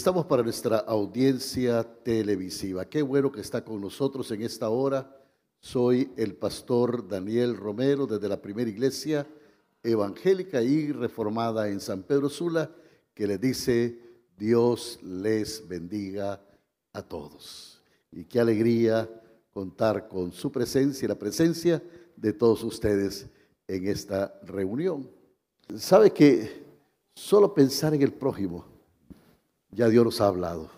estamos para nuestra audiencia televisiva. Qué bueno que está con nosotros en esta hora. Soy el pastor Daniel Romero desde la primera iglesia evangélica y reformada en San Pedro Sula, que le dice, Dios les bendiga a todos. Y qué alegría contar con su presencia y la presencia de todos ustedes en esta reunión. Sabe que solo pensar en el prójimo, ya Dios nos ha hablado.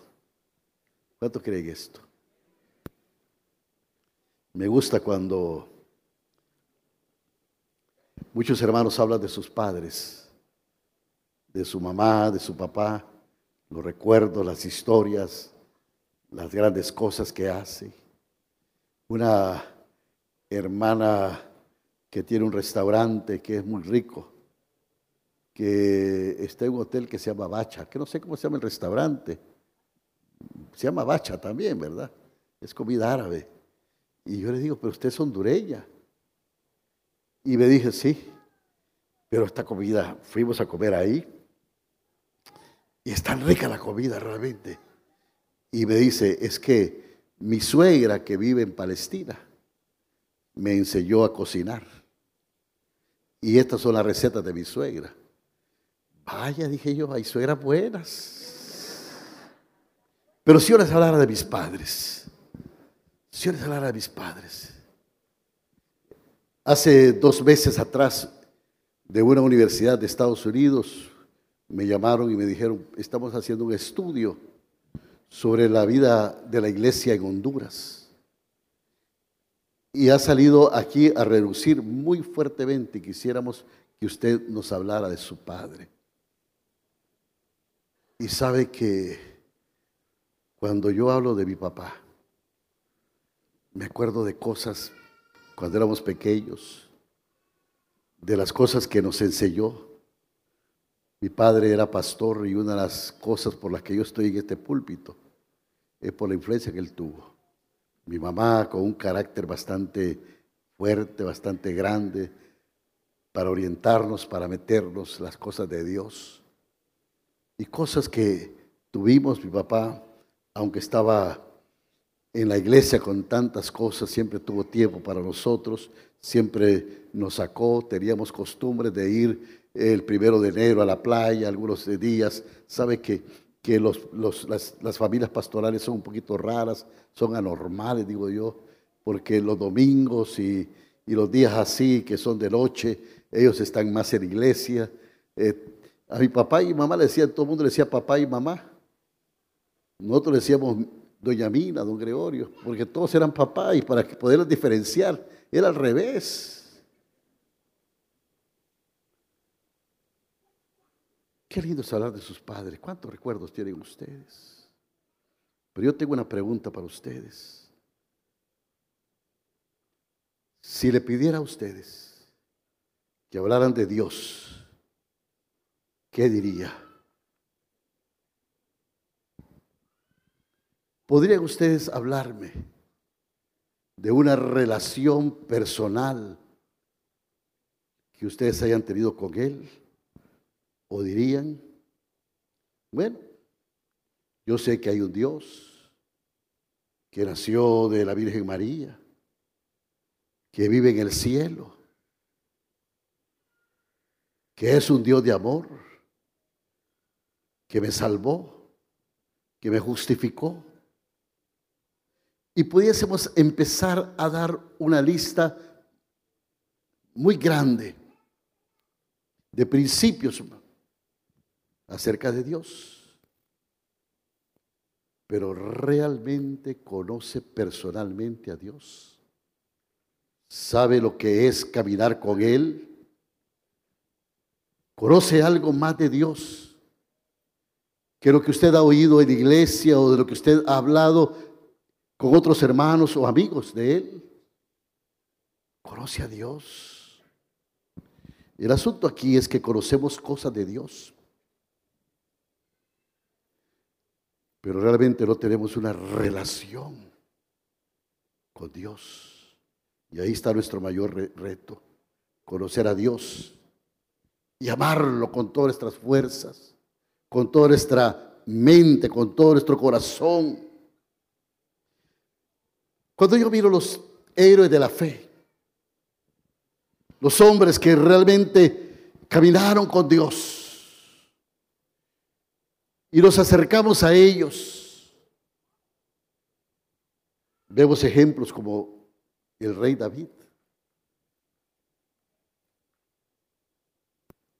¿Cuánto creen esto? Me gusta cuando muchos hermanos hablan de sus padres, de su mamá, de su papá, los recuerdos, las historias, las grandes cosas que hace. Una hermana que tiene un restaurante que es muy rico, que está en un hotel que se llama Bacha, que no sé cómo se llama el restaurante. Se llama Bacha también, ¿verdad? Es comida árabe. Y yo le digo, pero usted es hondureña. Y me dije, sí, pero esta comida, fuimos a comer ahí. Y es tan rica la comida realmente. Y me dice, es que mi suegra que vive en Palestina me enseñó a cocinar. Y estas son las recetas de mi suegra. Vaya, dije yo, hay suegras buenas. Pero si yo les hablara de mis padres, si yo les hablara de mis padres. Hace dos meses atrás, de una universidad de Estados Unidos, me llamaron y me dijeron, estamos haciendo un estudio sobre la vida de la iglesia en Honduras. Y ha salido aquí a reducir muy fuertemente quisiéramos que usted nos hablara de su padre. Y sabe que cuando yo hablo de mi papá, me acuerdo de cosas cuando éramos pequeños, de las cosas que nos enseñó. Mi padre era pastor y una de las cosas por las que yo estoy en este púlpito es por la influencia que él tuvo. Mi mamá con un carácter bastante fuerte, bastante grande, para orientarnos, para meternos las cosas de Dios y cosas que tuvimos, mi papá, aunque estaba en la iglesia con tantas cosas, siempre tuvo tiempo para nosotros, siempre nos sacó, teníamos costumbre de ir el primero de enero a la playa, algunos días, sabe que, que los, las, las familias pastorales son un poquito raras, son anormales, digo yo, porque los domingos y, y los días así, que son de noche, ellos están más en iglesia. Eh, a mi papá y mamá le decían, todo el mundo le decía papá y mamá. Nosotros le decíamos doña Mina, don Gregorio, porque todos eran papá y para poderlos diferenciar era al revés. Qué lindo es hablar de sus padres. ¿Cuántos recuerdos tienen ustedes? Pero yo tengo una pregunta para ustedes. Si le pidiera a ustedes que hablaran de Dios, ¿qué diría? ¿Podrían ustedes hablarme de una relación personal que ustedes hayan tenido con Él? ¿O dirían, bueno, yo sé que hay un Dios que nació de la Virgen María, que vive en el cielo, que es un Dios de amor? Que me salvó, que me justificó. Y pudiésemos empezar a dar una lista muy grande de principios acerca de Dios. Pero realmente conoce personalmente a Dios. Sabe lo que es caminar con Él. Conoce algo más de Dios que lo que usted ha oído en iglesia o de lo que usted ha hablado con otros hermanos o amigos de él. Conoce a Dios. El asunto aquí es que conocemos cosas de Dios, pero realmente no tenemos una relación con Dios. Y ahí está nuestro mayor reto, conocer a Dios y amarlo con todas nuestras fuerzas con toda nuestra mente, con todo nuestro corazón. Cuando yo miro los héroes de la fe, los hombres que realmente caminaron con Dios, y nos acercamos a ellos, vemos ejemplos como el rey David.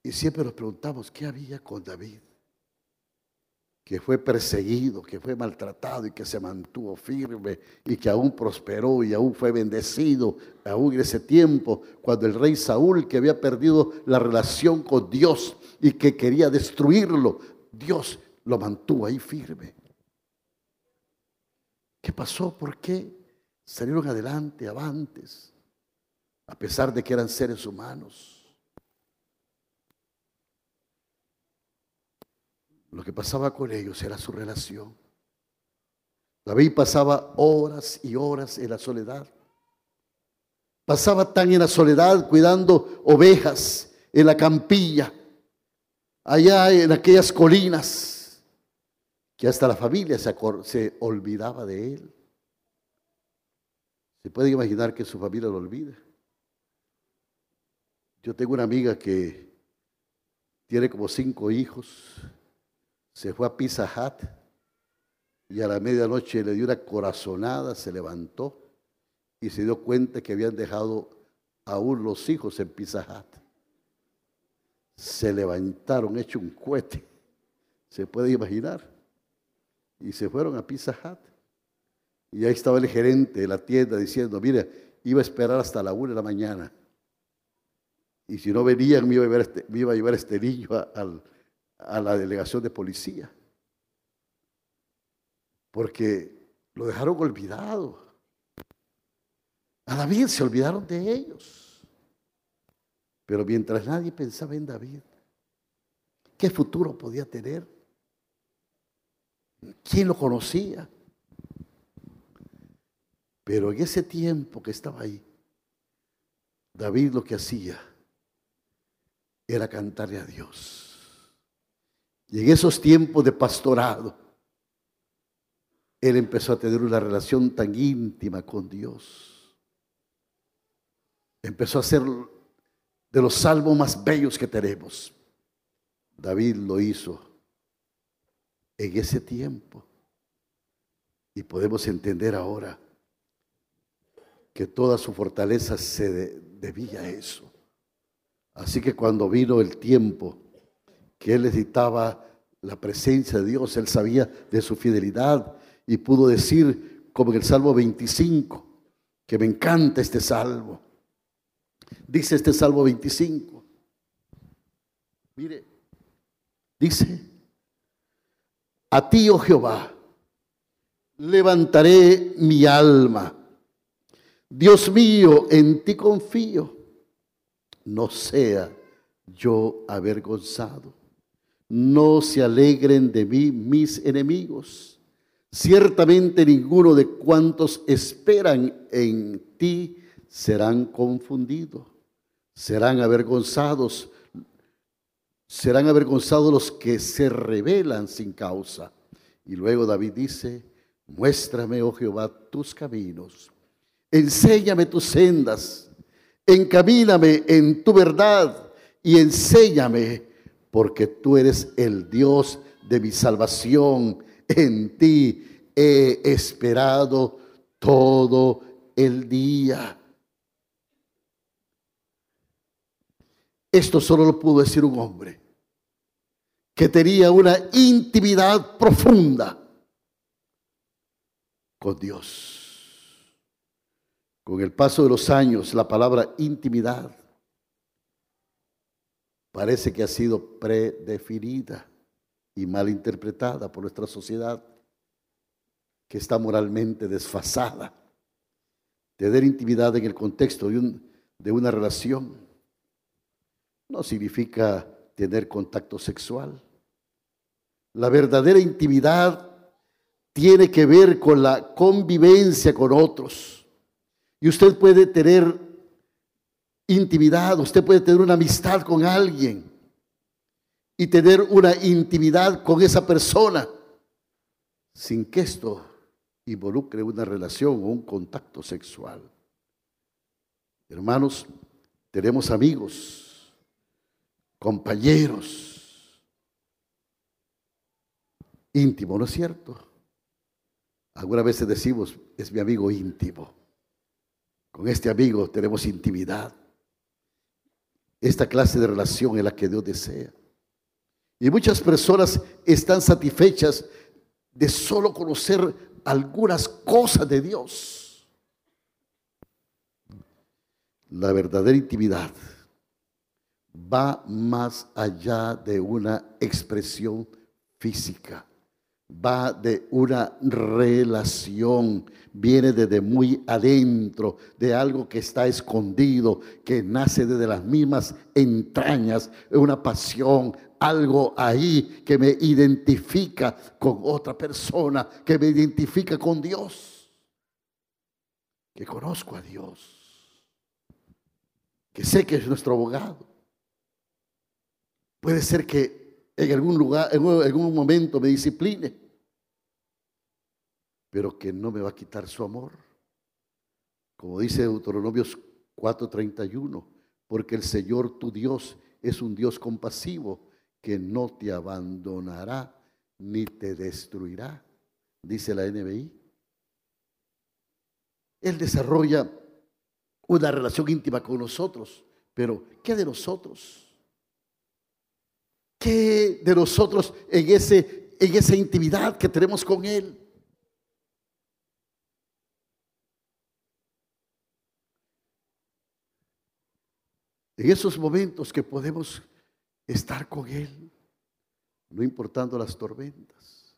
Y siempre nos preguntamos, ¿qué había con David? Que fue perseguido, que fue maltratado y que se mantuvo firme y que aún prosperó y aún fue bendecido, aún en ese tiempo, cuando el rey Saúl, que había perdido la relación con Dios y que quería destruirlo, Dios lo mantuvo ahí firme. ¿Qué pasó? ¿Por qué salieron adelante, avantes, a pesar de que eran seres humanos? Lo que pasaba con ellos era su relación. David pasaba horas y horas en la soledad. Pasaba tan en la soledad cuidando ovejas en la campilla, allá en aquellas colinas que hasta la familia se, se olvidaba de él. Se puede imaginar que su familia lo olvida. Yo tengo una amiga que tiene como cinco hijos, se fue a Pizza y a la medianoche le dio una corazonada, se levantó y se dio cuenta que habían dejado aún los hijos en Pizza. Se levantaron hecho un cohete, se puede imaginar y se fueron a Pizza. Y ahí estaba el gerente de la tienda diciendo, mire, iba a esperar hasta la una de la mañana. Y si no venían, me iba a llevar este, me iba a, llevar este niño a, la delegación de policía. Porque lo dejaron olvidado. A David se olvidaron de ellos. Pero mientras nadie pensaba en David, ¿qué futuro podía tener? ¿Quién lo conocía? Pero en ese tiempo que estaba ahí, David lo que hacía era cantarle a Dios. Y en esos tiempos de pastorado, él empezó a tener una relación tan íntima con Dios. Empezó a ser de los salmos más bellos que tenemos. David lo hizo en ese tiempo. Y podemos entender ahora que toda su fortaleza se debía a eso. Así que cuando vino el tiempo que él necesitaba la presencia de Dios, él sabía de su fidelidad y pudo decir, como en el Salmo 25, que me encanta este salmo. Dice este Salmo 25. Mire, dice, a ti, oh Jehová, levantaré mi alma. Dios mío, en ti confío. No sea yo avergonzado. No se alegren de mí mis enemigos. Ciertamente ninguno de cuantos esperan en ti serán confundidos. Serán avergonzados serán avergonzados los que se rebelan sin causa. Y luego David dice, muéstrame, oh Jehová, tus caminos, enséñame tus sendas, encamíname en tu verdad y enséñame, porque tú eres el Dios de mi salvación. En ti he esperado todo el día. Esto solo lo pudo decir un hombre que tenía una intimidad profunda con Dios. Con el paso de los años, la palabra intimidad parece que ha sido predefinida y mal interpretada por nuestra sociedad, que está moralmente desfasada. Tener intimidad en el contexto de, de una relación no significa tener contacto sexual. La verdadera intimidad tiene que ver con la convivencia con otros. Y usted puede tener intimidad, usted puede tener una amistad con alguien y tener una intimidad con esa persona sin que esto involucre una relación o un contacto sexual. Hermanos, tenemos amigos, compañeros, íntimo, ¿no es cierto? Algunas veces decimos, es mi amigo íntimo. Con este amigo tenemos intimidad. Esta clase de relación es la que Dios desea. Y muchas personas están satisfechas de solo conocer algunas cosas de Dios. La verdadera intimidad va más allá de una expresión física va de una relación, viene desde muy adentro, de algo que está escondido, que nace desde las mismas entrañas, una pasión, algo ahí que me identifica con otra persona, que me identifica con Dios, que conozco a Dios, que sé que es nuestro abogado. Puede ser que en algún lugar, en algún momento me discipline, pero que no me va a quitar su amor. Como dice Deuteronomios 4:31, porque el Señor tu Dios es un Dios compasivo que no te abandonará ni te destruirá, dice la NBI. Él desarrolla una relación íntima con nosotros, pero ¿qué de nosotros? ¿Qué de nosotros en, ese, en esa intimidad que tenemos con Él? En esos momentos que podemos estar con Él, no importando las tormentas.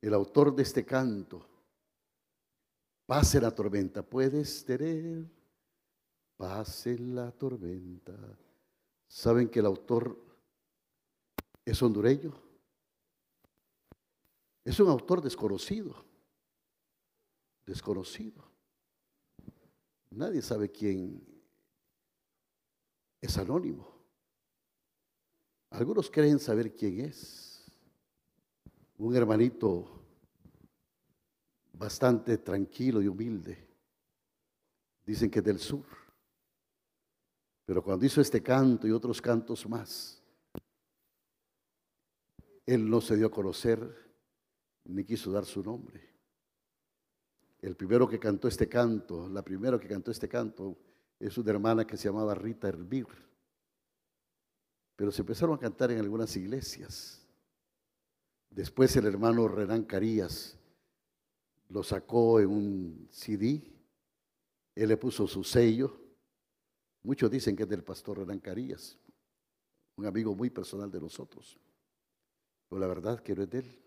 El autor de este canto, pase la tormenta, puedes tener, pase la tormenta ¿Saben que el autor es hondureño? Es un autor desconocido. Desconocido. Nadie sabe quién es anónimo. Algunos creen saber quién es. Un hermanito bastante tranquilo y humilde. Dicen que es del sur. Pero cuando hizo este canto y otros cantos más, él no se dio a conocer ni quiso dar su nombre. El primero que cantó este canto, la primera que cantó este canto, es una hermana que se llamaba Rita Herbir. Pero se empezaron a cantar en algunas iglesias. Después el hermano Renán Carías lo sacó en un CD, él le puso su sello Muchos dicen que es del pastor Hernán Carías, un amigo muy personal de nosotros. Pero la verdad que no es de él.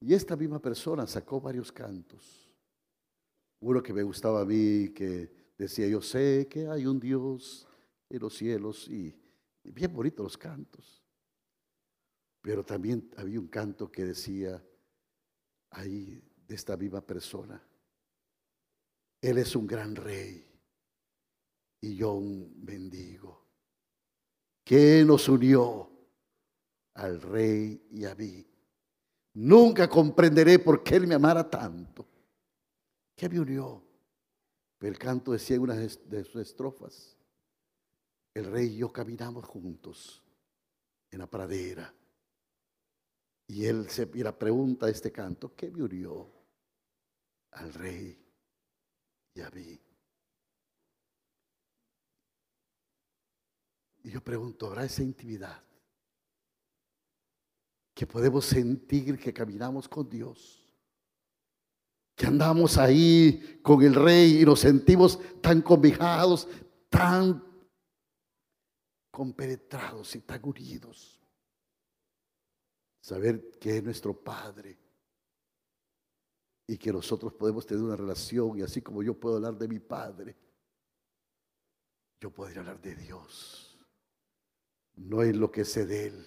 Y esta misma persona sacó varios cantos. Uno que me gustaba a mí, que decía, yo sé que hay un Dios en los cielos y, bien bonitos los cantos. Pero también había un canto que decía ahí de esta misma persona, Él es un gran rey y yo un mendigo. ¿Qué nos unió al rey y a mí? Nunca comprenderé por qué él me amara tanto. ¿Qué me unió? El canto decía una de sus estrofas, el rey y yo caminamos juntos en la pradera. Y él se y la pregunta de este canto, ¿qué me unió al rey y a mí? Y yo pregunto, ¿habrá esa intimidad? Que podemos sentir que caminamos con Dios. Que andamos ahí con el Rey y nos sentimos tan cobijados, tan compenetrados y tan unidos. Saber que es nuestro Padre y que nosotros podemos tener una relación y así como yo puedo hablar de mi Padre, yo podría hablar de Dios no en lo que sé de Él,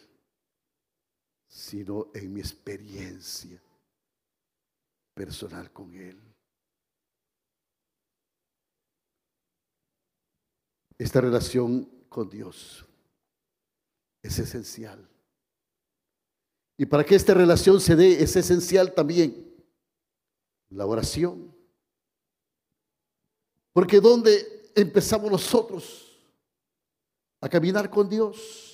sino en mi experiencia personal con Él. Esta relación con Dios es esencial. Y para que esta relación se dé es esencial también la oración. Porque ¿dónde empezamos nosotros a caminar con Dios?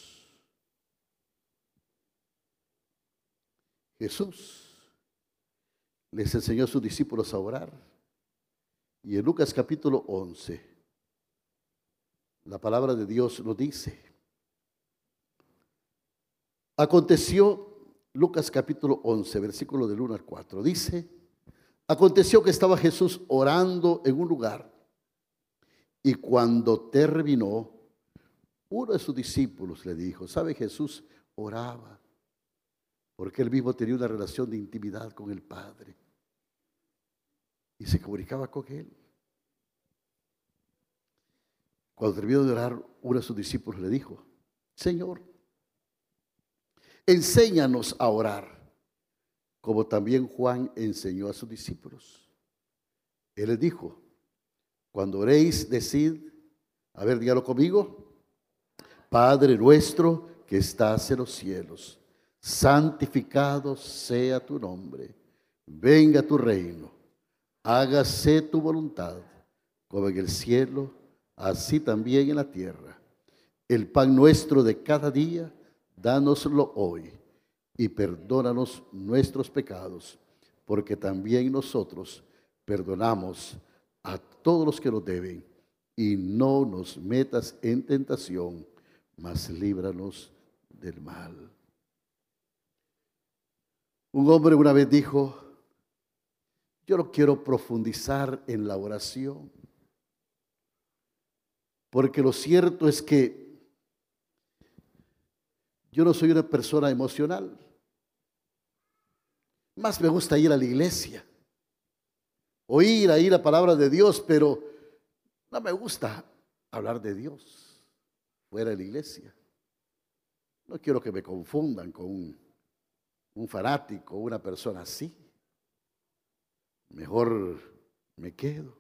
Jesús les enseñó a sus discípulos a orar. Y en Lucas capítulo 11, la palabra de Dios lo dice. Aconteció, Lucas capítulo 11, versículo del 1 al 4, dice, aconteció que estaba Jesús orando en un lugar y cuando terminó, uno de sus discípulos le dijo, ¿sabe Jesús oraba? Porque él mismo tenía una relación de intimidad con el Padre y se comunicaba con él. Cuando terminó de orar, uno de sus discípulos le dijo, Señor, enséñanos a orar, como también Juan enseñó a sus discípulos. Él les dijo, cuando oréis, decid, a ver, dígalo conmigo, Padre nuestro que estás en los cielos, santificado sea tu nombre, venga tu reino, hágase tu voluntad, como en el cielo, así también en la tierra. El pan nuestro de cada día, dánoslo hoy y perdónanos nuestros pecados, porque también nosotros perdonamos a todos los que nos deben, y no nos metas en tentación, mas líbranos del mal. Un hombre una vez dijo, yo no quiero profundizar en la oración, porque lo cierto es que yo no soy una persona emocional. Más me gusta ir a la iglesia, oír ahí la palabra de Dios, pero no me gusta hablar de Dios fuera de la iglesia. No quiero que me confundan con un, un fanático, una persona así. Mejor me quedo.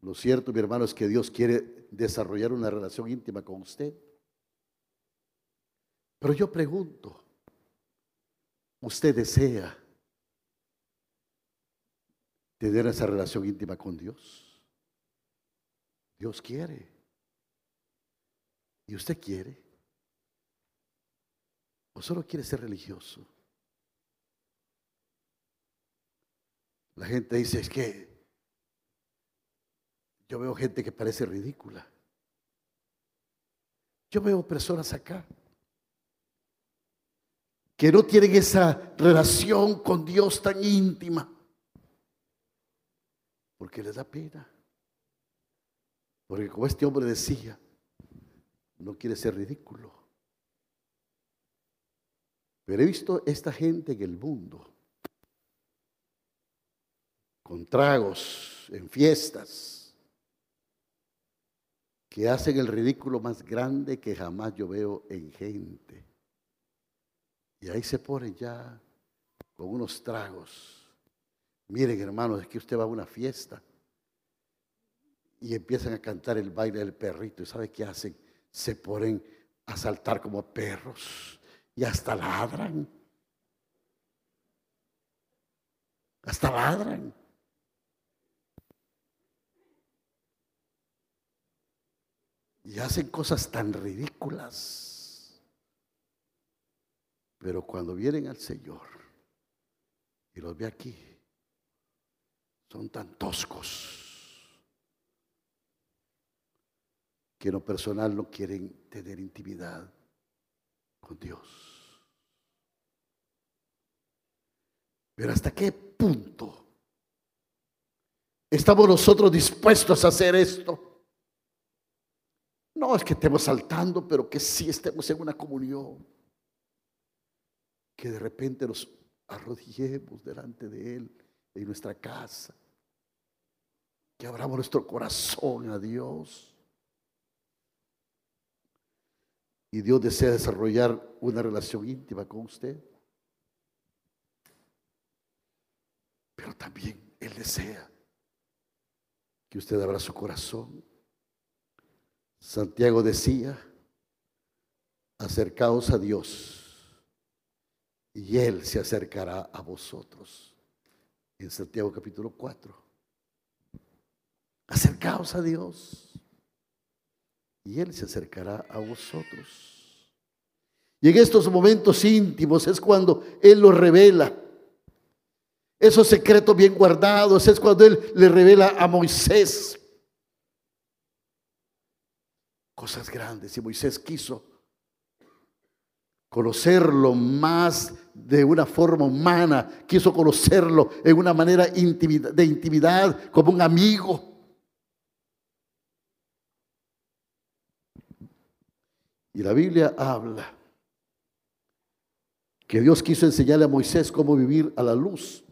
Lo cierto, mi hermano, es que Dios quiere desarrollar una relación íntima con usted. Pero yo pregunto, ¿usted desea tener esa relación íntima con Dios? Dios quiere. ¿Y usted quiere? ¿O solo quiere ser religioso? La gente dice, es que yo veo gente que parece ridícula. Yo veo personas acá que no tienen esa relación con Dios tan íntima. Porque les da pena. Porque como este hombre decía, no quiere ser ridículo. Pero he visto esta gente en el mundo, con tragos, en fiestas, que hacen el ridículo más grande que jamás yo veo en gente. Y ahí se pone ya con unos tragos. Miren, hermanos, es que usted va a una fiesta y empiezan a cantar el baile del perrito. ¿Y sabe qué hacen? Se ponen a saltar como perros y hasta ladran. Hasta ladran. Y hacen cosas tan ridículas. Pero cuando vienen al Señor y los ve aquí, son tan toscos que en lo personal no quieren tener intimidad con Dios. Pero ¿hasta qué punto estamos nosotros dispuestos a hacer esto? No es que estemos saltando, pero que sí estemos en una comunión que de repente nos arrodillemos delante de Él en nuestra casa, que abramos nuestro corazón a Dios. Y Dios desea desarrollar una relación íntima con usted. Pero también Él desea que usted abra su corazón. Santiago decía, acercaos a Dios y Él se acercará a vosotros. En Santiago capítulo 4. Acercaos a Dios y Él se acercará a vosotros. Y en estos momentos íntimos es cuando Él los revela. Esos secretos bien guardados es cuando Él le revela a Moisés cosas grandes. Y Moisés quiso conocerlo más de una forma humana, quiso conocerlo en una manera de intimidad, como un amigo. Y la Biblia habla que Dios quiso enseñarle a Moisés cómo vivir a la luz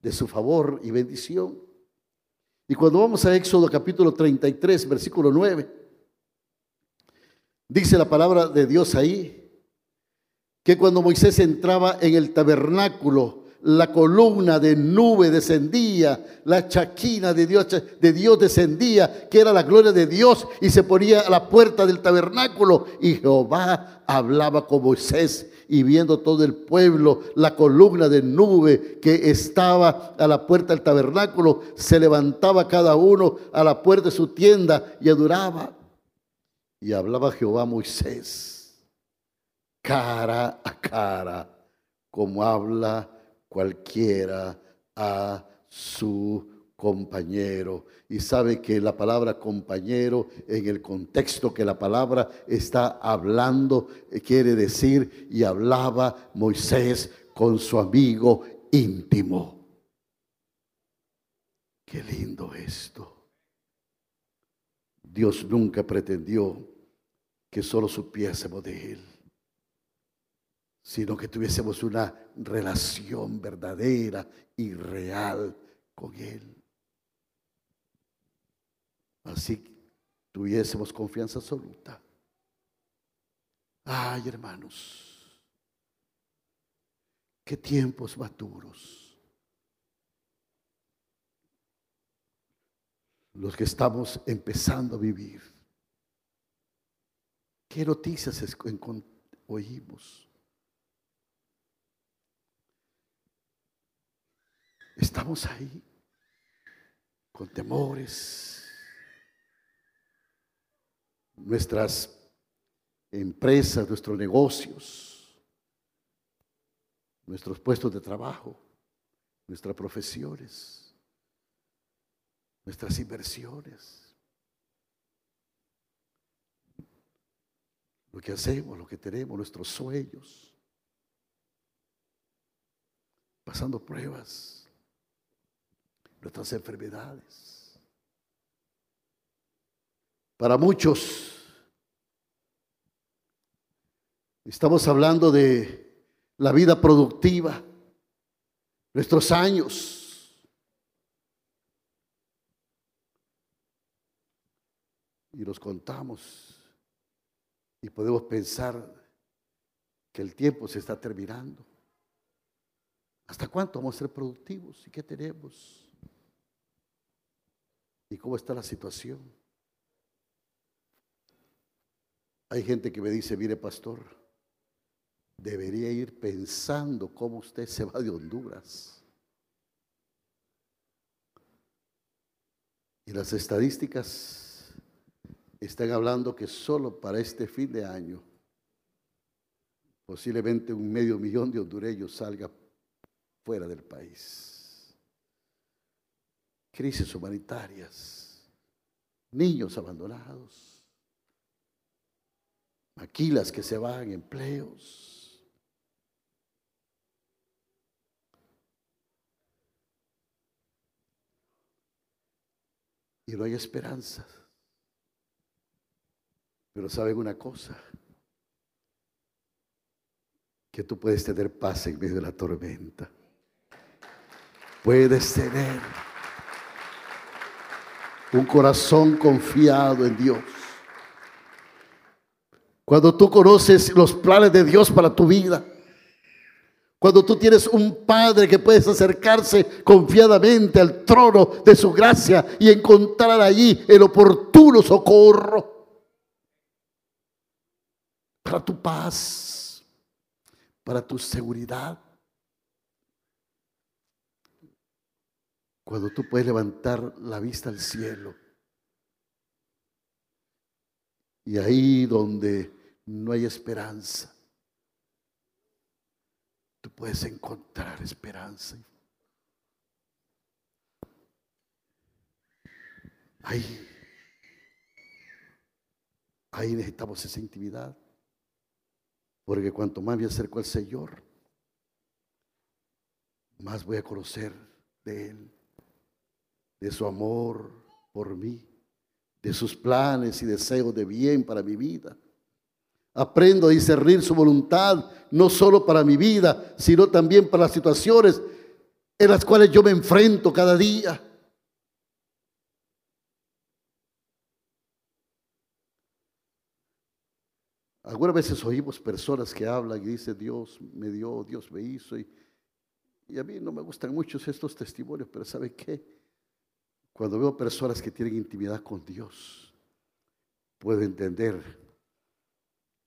de su favor y bendición. Y cuando vamos a Éxodo capítulo 33, versículo 9, dice la palabra de Dios ahí, que cuando Moisés entraba en el tabernáculo, la columna de nube descendía, la chaquina de Dios, de Dios descendía, que era la gloria de Dios, y se ponía a la puerta del tabernáculo. Y Jehová hablaba con Moisés, y viendo todo el pueblo la columna de nube que estaba a la puerta del tabernáculo, se levantaba cada uno a la puerta de su tienda y adoraba. Y hablaba Jehová a Moisés cara a cara, como habla cualquiera a su compañero. Y sabe que la palabra compañero, en el contexto que la palabra está hablando, eh, quiere decir, y hablaba Moisés con su amigo íntimo. Qué lindo esto. Dios nunca pretendió que solo supiésemos de Él sino que tuviésemos una relación verdadera y real con Él. Así tuviésemos confianza absoluta. Ay, hermanos, qué tiempos maturos. Los que estamos empezando a vivir. ¿Qué noticias oímos? Estamos ahí con temores. Nuestras empresas, nuestros negocios, nuestros puestos de trabajo, nuestras profesiones, nuestras inversiones, lo que hacemos, lo que tenemos, nuestros sueños, pasando pruebas nuestras enfermedades. Para muchos, estamos hablando de la vida productiva, nuestros años. Y los contamos y podemos pensar que el tiempo se está terminando. ¿Hasta cuánto vamos a ser productivos? ¿Y qué tenemos? ¿Y cómo está la situación? Hay gente que me dice, mire pastor, debería ir pensando cómo usted se va de Honduras. Y las estadísticas están hablando que solo para este fin de año posiblemente un medio millón de hondureños salga fuera del país crisis humanitarias, niños abandonados, maquilas que se van, empleos. Y no hay esperanza. Pero saben una cosa, que tú puedes tener paz en medio de la tormenta. Puedes tener un corazón confiado en Dios. Cuando tú conoces los planes de Dios para tu vida, cuando tú tienes un Padre que puedes acercarse confiadamente al trono de su gracia y encontrar allí el oportuno socorro. para tu paz, para tu seguridad. Cuando tú puedes levantar la vista al cielo. Y ahí donde no hay esperanza, tú puedes encontrar esperanza. Ahí, ahí necesitamos esa intimidad. Porque cuanto más me acerco al Señor, más voy a conocer de Él, de su amor por mí, de sus planes y deseos de bien para mi vida. Aprendo a discernir su voluntad, no solo para mi vida, sino también para las situaciones en las cuales yo me enfrento cada día. Algunas veces oímos personas que hablan y dicen, Dios me dio, Dios me hizo. Y, a mí no me gustan muchos estos testimonios, pero ¿sabe qué? Cuando veo personas que tienen intimidad con Dios, puedo entender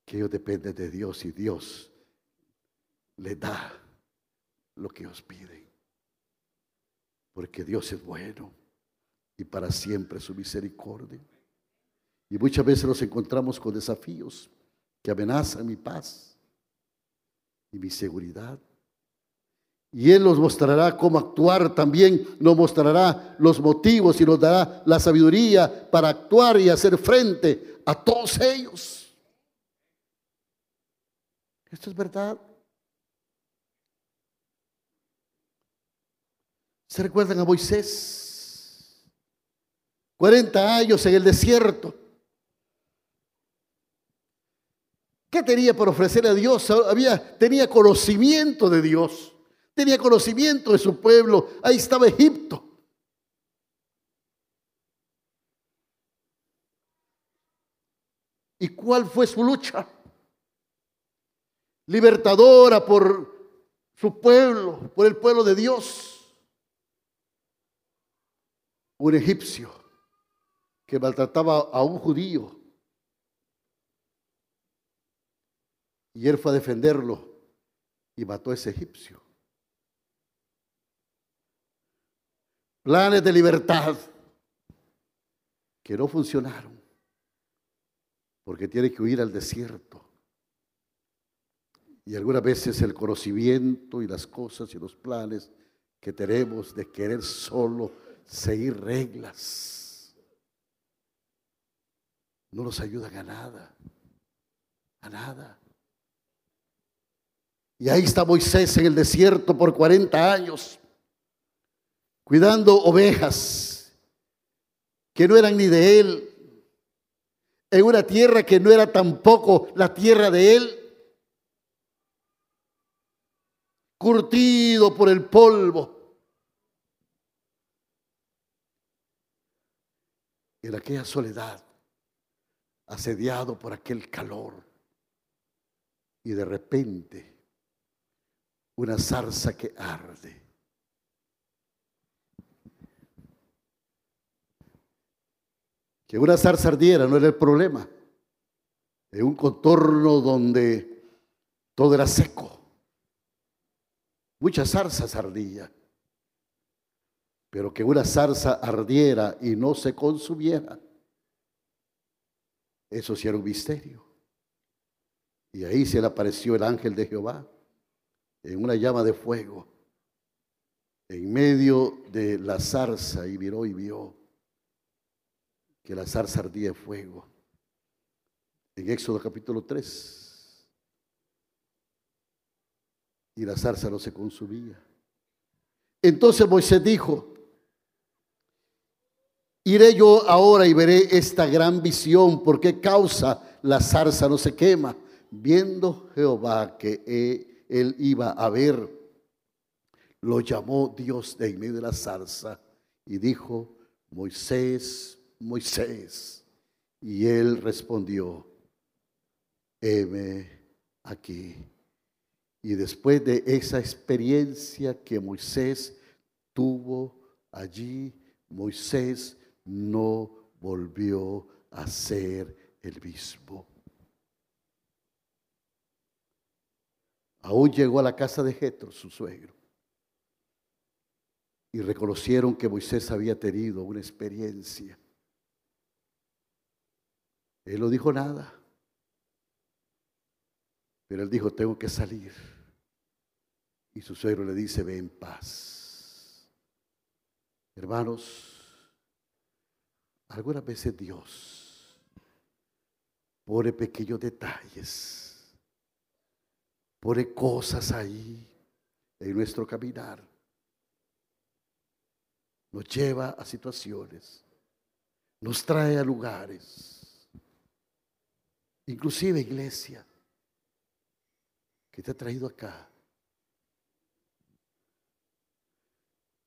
que ellos dependen de Dios y Dios les da lo que ellos piden. Porque Dios es bueno y para siempre su misericordia. Y muchas veces nos encontramos con desafíos que amenazan mi paz y mi seguridad. Y Él nos mostrará cómo actuar también, nos mostrará los motivos y nos dará la sabiduría para actuar y hacer frente a todos ellos. Esto es verdad. ¿Se recuerdan a Moisés? 40 años en el desierto. ¿Qué tenía por ofrecerle a Dios? Había, tenía conocimiento de Dios, tenía conocimiento de su pueblo. Ahí estaba Egipto. ¿Y cuál fue su lucha? Libertadora por su pueblo, por el pueblo de Dios. Un egipcio que maltrataba a un judío Y él fue a defenderlo y mató a ese egipcio. Planes de libertad que no funcionaron porque tiene que huir al desierto. Y algunas veces el conocimiento y las cosas y los planes que tenemos de querer solo seguir reglas no nos ayudan a nada, a nada. Y ahí está Moisés en el desierto por 40 años, cuidando ovejas que no eran ni de él, en una tierra que no era tampoco la tierra de él, curtido por el polvo. En aquella soledad, asediado por aquel calor, y de repente una zarza que arde. Que una zarza ardiera no era el problema. En un contorno donde todo era seco. Muchas zarzas ardían. Pero que una zarza ardiera y no se consumiera, eso sí era un misterio. Y ahí se le apareció el ángel de Jehová en una llama de fuego, en medio de la zarza, y miró y vio que la zarza ardía fuego. En Éxodo capítulo 3. Y la zarza no se consumía. Entonces Moisés dijo, iré yo ahora y veré esta gran visión, ¿por qué causa la zarza no se quema? Viendo Jehová que él iba a ver, lo llamó Dios de en medio de la zarza y dijo, Moisés, Moisés. Y él respondió, heme aquí. Y después de esa experiencia que Moisés tuvo allí, Moisés no volvió a ser el mismo. aún llegó a la casa de Jetro, su suegro, y reconocieron que Moisés había tenido una experiencia. Él no dijo nada, pero él dijo, tengo que salir. Y su suegro le dice, ve en paz. Hermanos, algunas veces Dios pone pequeños detalles, pone cosas ahí en nuestro caminar. Nos lleva a situaciones, nos trae a lugares, inclusive iglesia, que te ha traído acá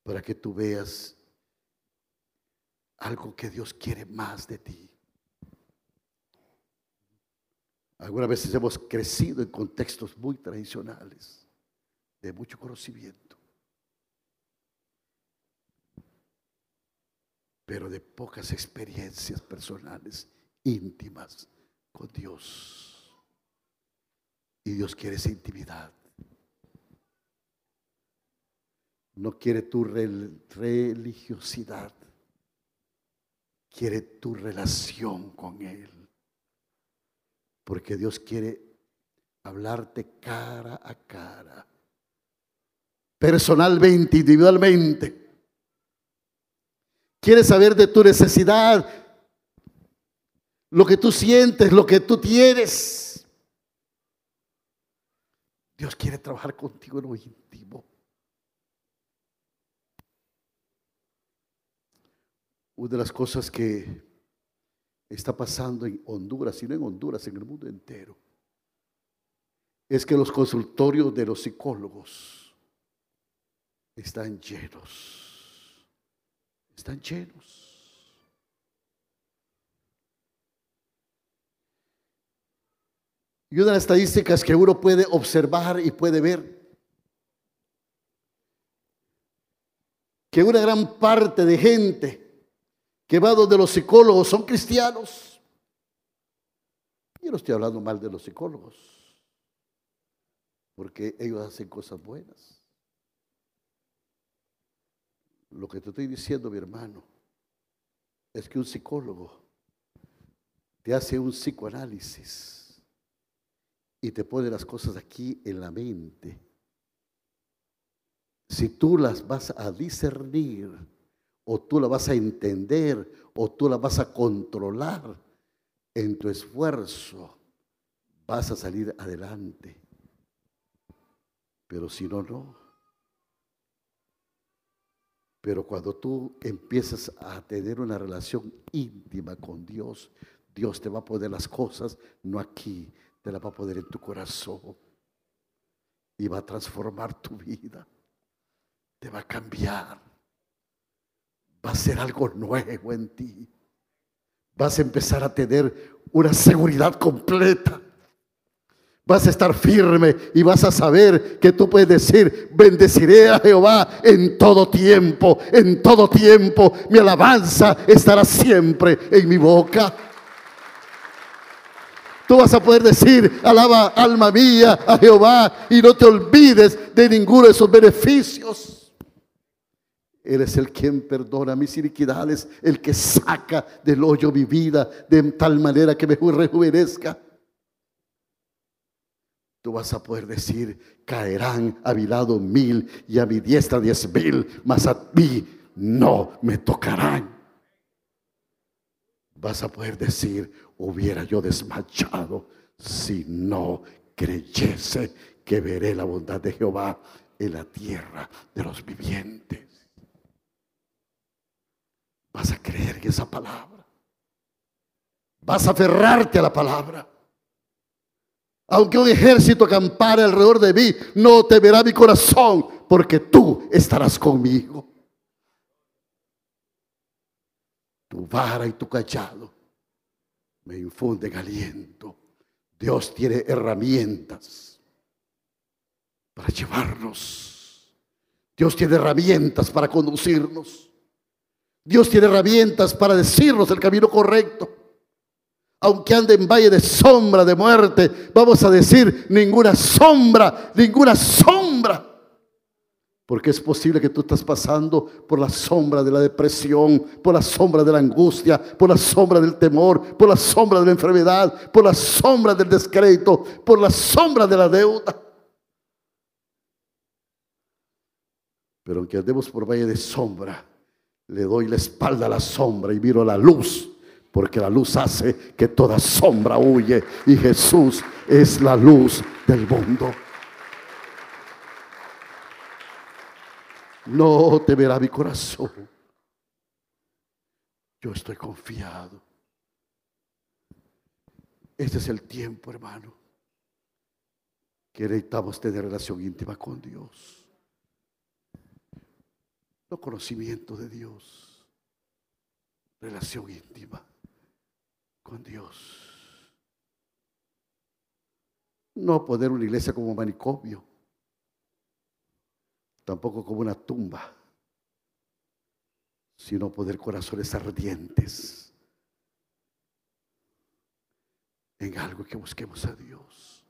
para que tú veas algo que Dios quiere más de ti. Algunas veces hemos crecido en contextos muy tradicionales, de mucho conocimiento, pero de pocas experiencias personales, íntimas con Dios. Y Dios quiere esa intimidad. No quiere tu religiosidad. Quiere tu relación con Él. Porque Dios quiere hablarte cara a cara. Personalmente, individualmente. Quiere saber de tu necesidad. Lo que tú sientes, lo que tú tienes. Dios quiere trabajar contigo en lo íntimo. Una de las cosas que está pasando en Honduras, y no en Honduras, en el mundo entero, es que los consultorios de los psicólogos están llenos. Están llenos. Y una de las estadísticas que uno puede observar y puede ver, que una gran parte de gente que va donde los psicólogos son cristianos. Yo no estoy hablando mal de los psicólogos, porque ellos hacen cosas buenas. Lo que te estoy diciendo, mi hermano, es que un psicólogo te hace un psicoanálisis y te pone las cosas aquí en la mente. Si tú las vas a discernir, o tú la vas a entender o tú la vas a controlar en tu esfuerzo, vas a salir adelante. Pero si no, no. Pero cuando tú empiezas a tener una relación íntima con Dios, Dios te va a poner las cosas, no aquí, te las va a poner en tu corazón. Y va a transformar tu vida. Te va a cambiar va a ser algo nuevo en ti. Vas a empezar a tener una seguridad completa. Vas a estar firme y vas a saber que tú puedes decir, bendeciré a Jehová en todo tiempo, en todo tiempo. Mi alabanza estará siempre en mi boca. Tú vas a poder decir, alaba alma mía a Jehová y no te olvides de ninguno de sus beneficios. Él es el quien perdona mis iniquidades, el que saca del hoyo mi vida de tal manera que me rejuvenezca. Tú vas a poder decir, caerán a mi lado mil y a mi diestra diez mil, mas a mí no me tocarán. Vas a poder decir, hubiera yo desmayado si no creyese que veré la bondad de Jehová en la tierra de los vivientes. Vas a creer en esa palabra. Vas a aferrarte a la palabra. Aunque un ejército acampare alrededor de mí, no temerá mi corazón, porque tú estarás conmigo. Tu vara y tu callado me infunden aliento. Dios tiene herramientas para llevarnos. Dios tiene herramientas para conducirnos. Dios tiene herramientas para decirnos el camino correcto. aunque ande en valle de sombra de muerte, vamos a decir ninguna sombra, ninguna sombra. Porque es posible que tú estás pasando por la sombra de la depresión, por la sombra de la angustia, por la sombra del temor, por la sombra de la enfermedad, por la sombra del descrédito, por la sombra de la deuda. Pero aunque andemos por valle de sombra, le doy la espalda a la sombra y miro la luz porque la luz hace que toda sombra huye y Jesús es la luz del mundo. No temerá mi corazón. Yo estoy confiado. Este es el tiempo, hermano, que necesitamos tener relación íntima con Dios. No conocimiento de Dios, relación íntima con Dios. No poner una iglesia como manicomio, tampoco como una tumba, sino poder corazones ardientes en algo que busquemos a Dios.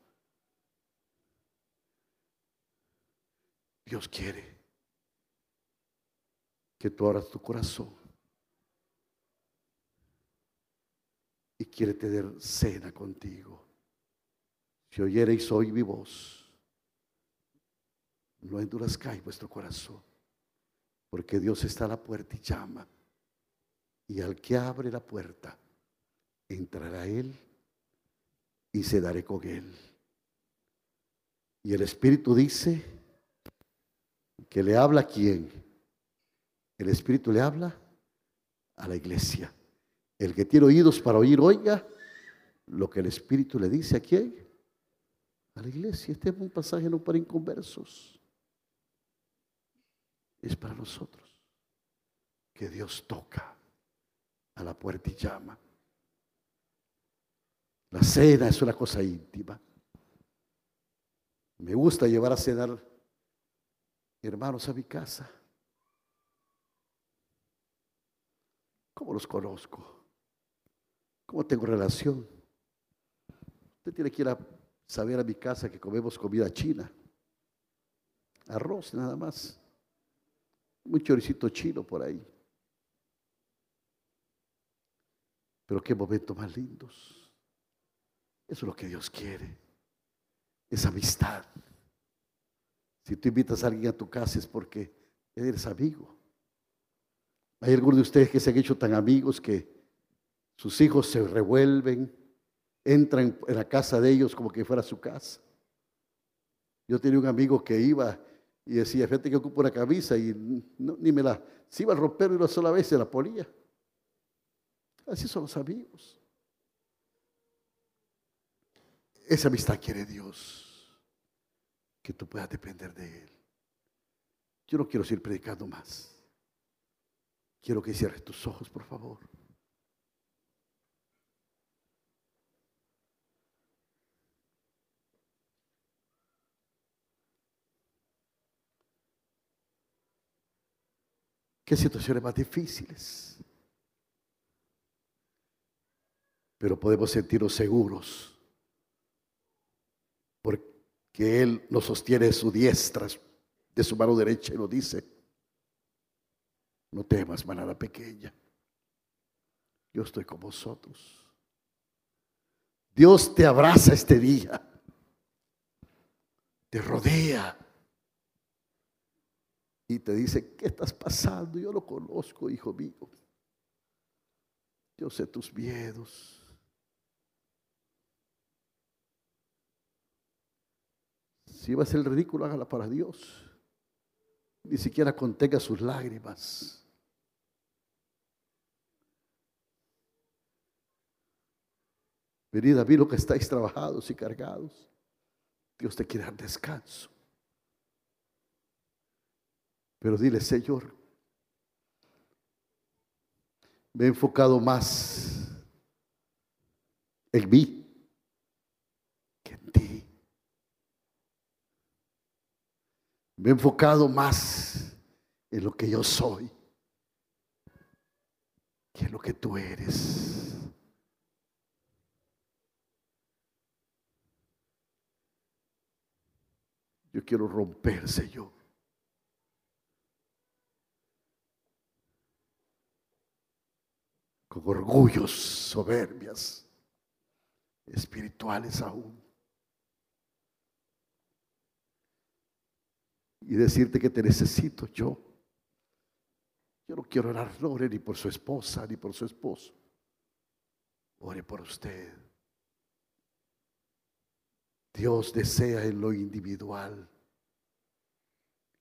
Dios quiere que tú abras tu corazón y quiere tener cena contigo. Si oyereis hoy mi voz, no endurezcáis vuestro corazón, porque Dios está a la puerta y llama. Y al que abre la puerta, entrará Él y se daré con Él. Y el Espíritu dice que le habla a quién. El Espíritu le habla a la iglesia. El que tiene oídos para oír, oiga lo que el Espíritu le dice a quién? A la iglesia. Este es un pasaje no para inconversos. Es para nosotros. Que Dios toca a la puerta y llama. La cena es una cosa íntima. Me gusta llevar a cenar hermanos a mi casa. ¿Cómo los conozco? ¿Cómo tengo relación? Usted tiene que ir a saber a mi casa que comemos comida china. Arroz nada más. Un choricito chino por ahí. Pero qué momentos más lindos. Eso es lo que Dios quiere. Es amistad. Si tú invitas a alguien a tu casa es porque eres amigo. Hay algunos de ustedes que se han hecho tan amigos que sus hijos se revuelven, entran en la casa de ellos como que fuera su casa. Yo tenía un amigo que iba y decía, fíjate que ocupo una camisa y ni me la, se iba a romper una sola vez se la ponía. Así son los amigos. Esa amistad quiere Dios, que tú puedas depender de Él. Yo no quiero seguir predicando más. Quiero que cierres tus ojos, por favor. Qué situaciones más difíciles. Pero podemos sentirnos seguros porque Él nos sostiene de su diestra, de su mano derecha y nos dice, no temas, manada pequeña, yo estoy con vosotros. Dios te abraza este día, te rodea y te dice, ¿qué estás pasando? Yo lo conozco, hijo mío. Yo sé tus miedos. Si va a ser ridículo, hágala para Dios. Ni siquiera contenga sus lágrimas. Venid a lo que estáis trabajados y cargados. Dios te quiere dar descanso. Pero dile, Señor, me he enfocado más en mí que en ti. Me he enfocado más en lo que yo soy que en lo que tú eres. Yo quiero romper, Señor Con orgullos, soberbias, espirituales aún. Y decirte que te necesito yo. Yo no quiero orar, no ore ni por su esposa ni por su esposo. Ore por usted. Dios desea en lo individual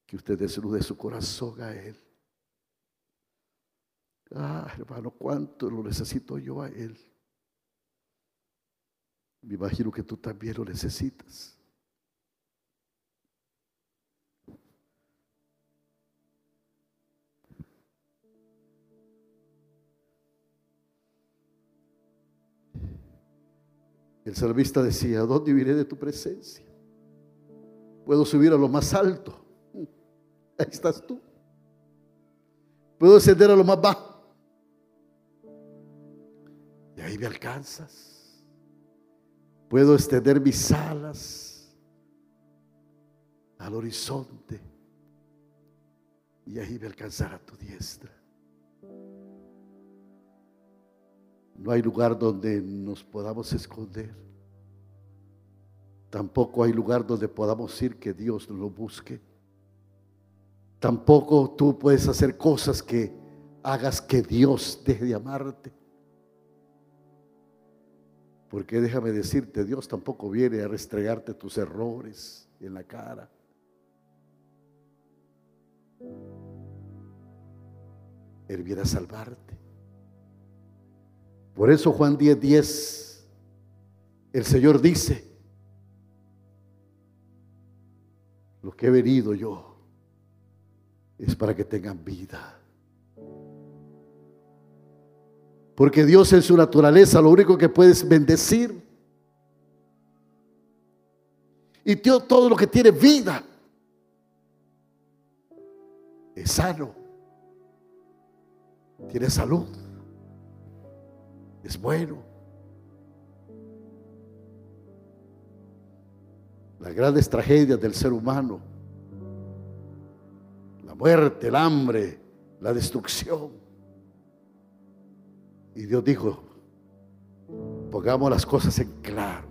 que usted desnude su corazón a Él. Ah, hermano, cuánto lo necesito yo a Él. Me imagino que tú también lo necesitas. El salmista decía, ¿dónde iré de tu presencia? Puedo subir a lo más alto. Ahí estás tú. Puedo descender a lo más bajo. Ahí me alcanzas. Puedo extender mis alas al horizonte. Y ahí me alcanzará tu diestra. No hay lugar donde nos podamos esconder. Tampoco hay lugar donde podamos ir que Dios lo busque. Tampoco tú puedes hacer cosas que hagas que Dios deje de amarte. Porque déjame decirte, Dios tampoco viene a restregarte tus errores en la cara. Él viene a salvarte. Por eso Juan 10:10, 10, el Señor dice, lo que he venido yo es para que tengan vida. Porque Dios en su naturaleza lo único que puede es bendecir. Y Dios, todo lo que tiene vida es sano. Tiene salud es bueno. Las grandes tragedias del ser humano, la muerte, el hambre, la destrucción. Y Dios dijo, pongamos las cosas en claro.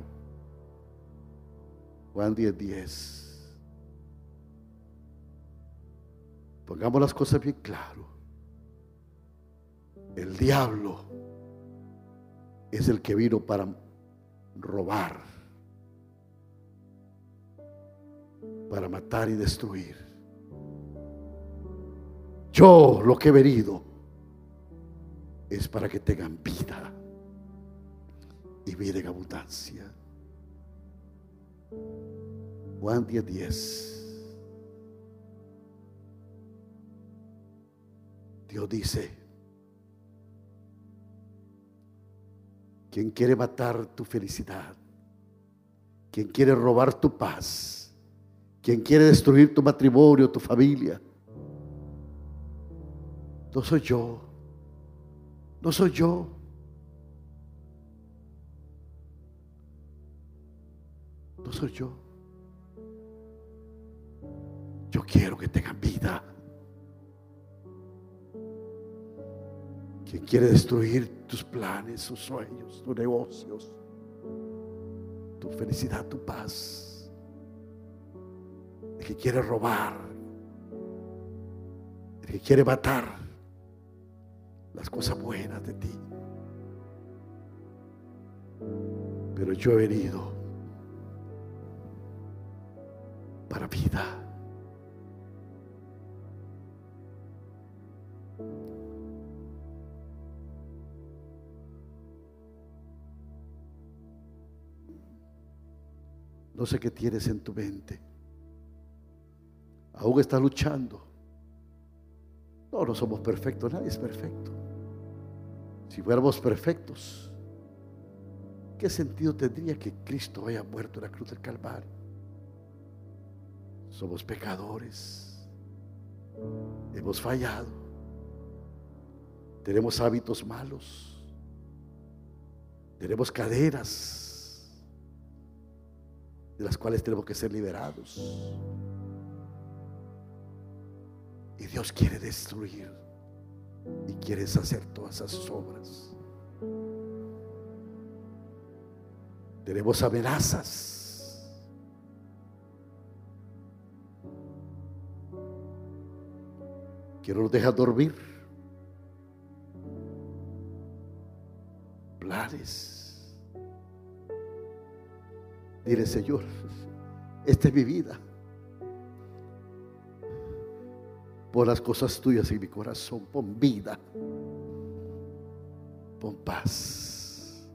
Juan 10, 10. Pongamos las cosas bien claro. El diablo es el que vino para robar, para matar y destruir. Yo lo que he venido es para que tengan vida y vida en abundancia. Juan 10:10. 10. Dios dice, quien quiere matar tu felicidad, quien quiere robar tu paz, quien quiere destruir tu matrimonio, tu familia. No soy yo, no soy yo. No soy yo. Yo quiero que tengan vida. Quien quiere destruir tus planes, tus sueños, tus negocios, tu felicidad, tu paz. El que quiere robar, el que quiere matar las cosas buenas de ti. Pero yo he venido para vida. No sé qué tienes en tu mente. Aún estás luchando. No, no somos perfectos, nadie es perfecto. Si fuéramos perfectos, ¿qué sentido tendría que Cristo haya muerto en la cruz del Calvario? Somos pecadores. Hemos fallado. Tenemos hábitos malos. Tenemos caderas de las cuales tenemos que ser liberados. Y Dios quiere destruir y quiere deshacer todas esas obras. Tenemos amenazas. Que no nos deja dormir. Planes. Dile, Señor, esta es mi vida. Pon las cosas tuyas en mi corazón. Pon vida. Pon paz.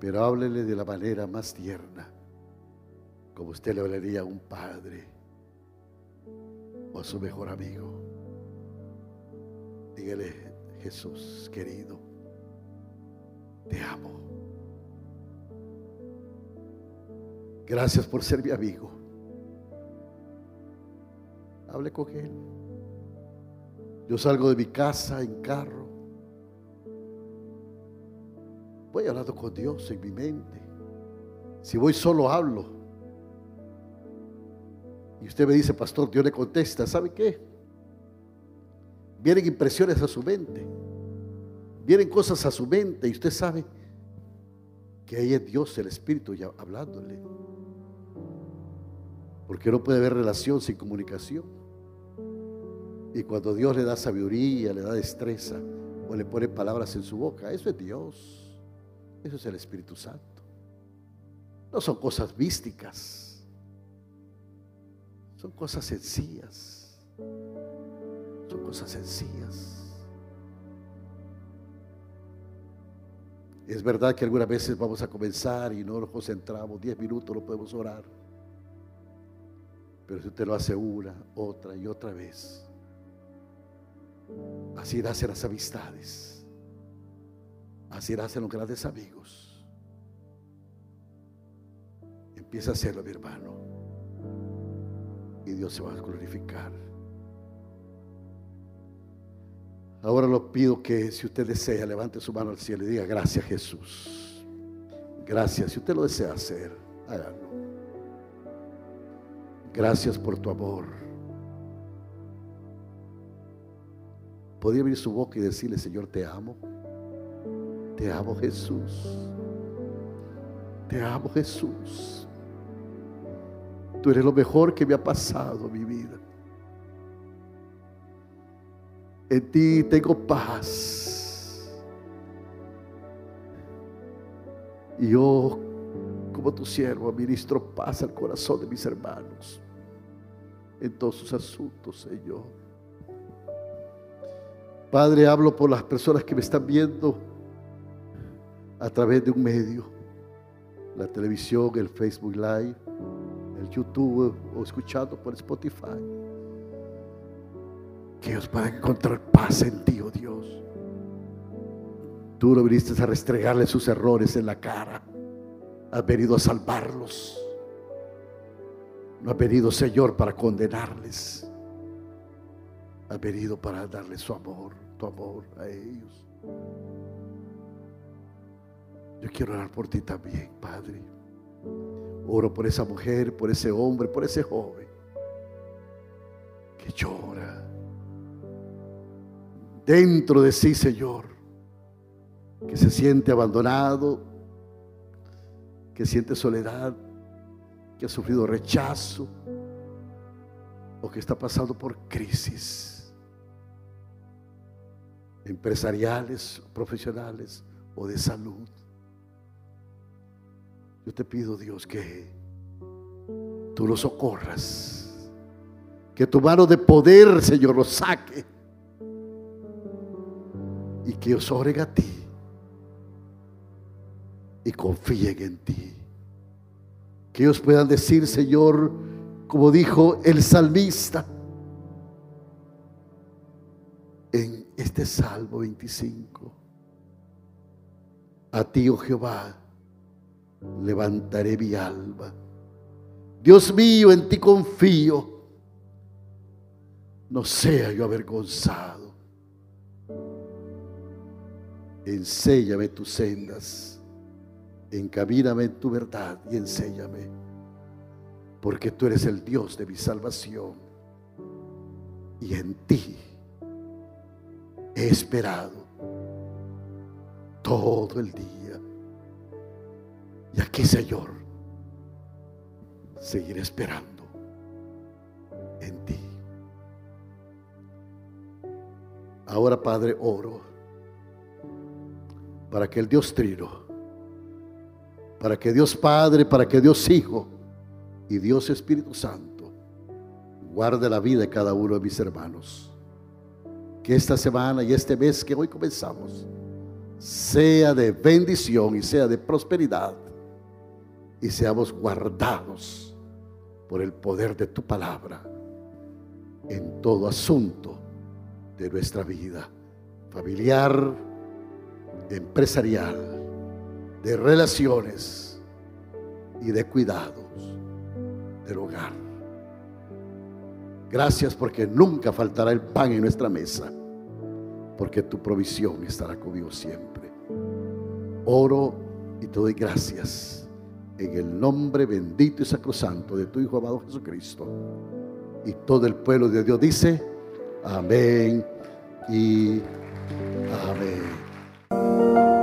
Pero háblele de la manera más tierna, como usted le hablaría a un padre o a su mejor amigo. Dígale, Jesús querido, te amo. Gracias por ser mi amigo. Hable con Él. Yo salgo de mi casa en carro. Voy hablando con Dios en mi mente. Si voy solo hablo. Y usted me dice, pastor, Dios le contesta, ¿sabe qué? Vienen impresiones a su mente. Vienen cosas a su mente y usted sabe que ahí es Dios, el Espíritu, ya hablándole. Porque no puede haber relación sin comunicación. Y cuando Dios le da sabiduría, le da destreza o le pone palabras en su boca, eso es Dios. Eso es el Espíritu Santo. No son cosas místicas. Son cosas sencillas. Son cosas sencillas. Es verdad que algunas veces vamos a comenzar y no nos concentramos, diez minutos no podemos orar. Pero si usted lo una, otra y otra vez, Así nacen las amistades. Así nacen los grandes amigos. Empieza a hacerlo, mi hermano. Y Dios se va a glorificar. Ahora lo pido que si usted desea, levante su mano al cielo y diga gracias Jesús. Gracias. Si usted lo desea hacer, hágalo. Gracias por tu amor. Podía abrir su boca y decirle, Señor, te amo. Te amo Jesús. Te amo Jesús. Tú eres lo mejor que me ha pasado mi vida. En ti tengo paz. Y yo, como tu siervo, ministro paz al corazón de mis hermanos en todos sus asuntos, Señor. Padre, hablo por las personas que me están viendo a través de un medio, la televisión, el Facebook Live, el YouTube o escuchando por Spotify. Que ellos puedan encontrar paz en ti, oh Dios. Tú no viniste a restregarle sus errores en la cara. Has venido a salvarlos. No has venido, Señor, para condenarles. Has venido para darles su amor tu amor a ellos. Yo quiero orar por ti también, Padre. Oro por esa mujer, por ese hombre, por ese joven que llora dentro de sí, Señor, que se siente abandonado, que siente soledad, que ha sufrido rechazo o que está pasando por crisis empresariales, profesionales o de salud. Yo te pido, Dios, que tú los socorras, que tu mano de poder, Señor, los saque y que os oren a ti y confíen en ti. Que ellos puedan decir, Señor, como dijo el salmista, en este Salmo 25. A ti, oh Jehová, levantaré mi alma. Dios mío, en ti confío. No sea yo avergonzado. Enséñame tus sendas. Encamíname en tu verdad y enséñame, porque tú eres el Dios de mi salvación y en ti he esperado todo el día. Y aquí, Señor, seguiré esperando en ti. Ahora, Padre, oro para que el Dios Trino, para que Dios Padre, para que Dios Hijo y Dios Espíritu Santo guarde la vida de cada uno de mis hermanos. Que esta semana y este mes que hoy comenzamos sea de bendición y sea de prosperidad y seamos guardados por el poder de tu palabra en todo asunto de nuestra vida familiar, empresarial, de relaciones y de cuidados del hogar. Gracias porque nunca faltará el pan en nuestra mesa, porque tu provisión estará conmigo siempre. Oro y te doy gracias en el nombre bendito y sacrosanto de tu Hijo amado Jesucristo. Y todo el pueblo de Dios dice, amén y amén.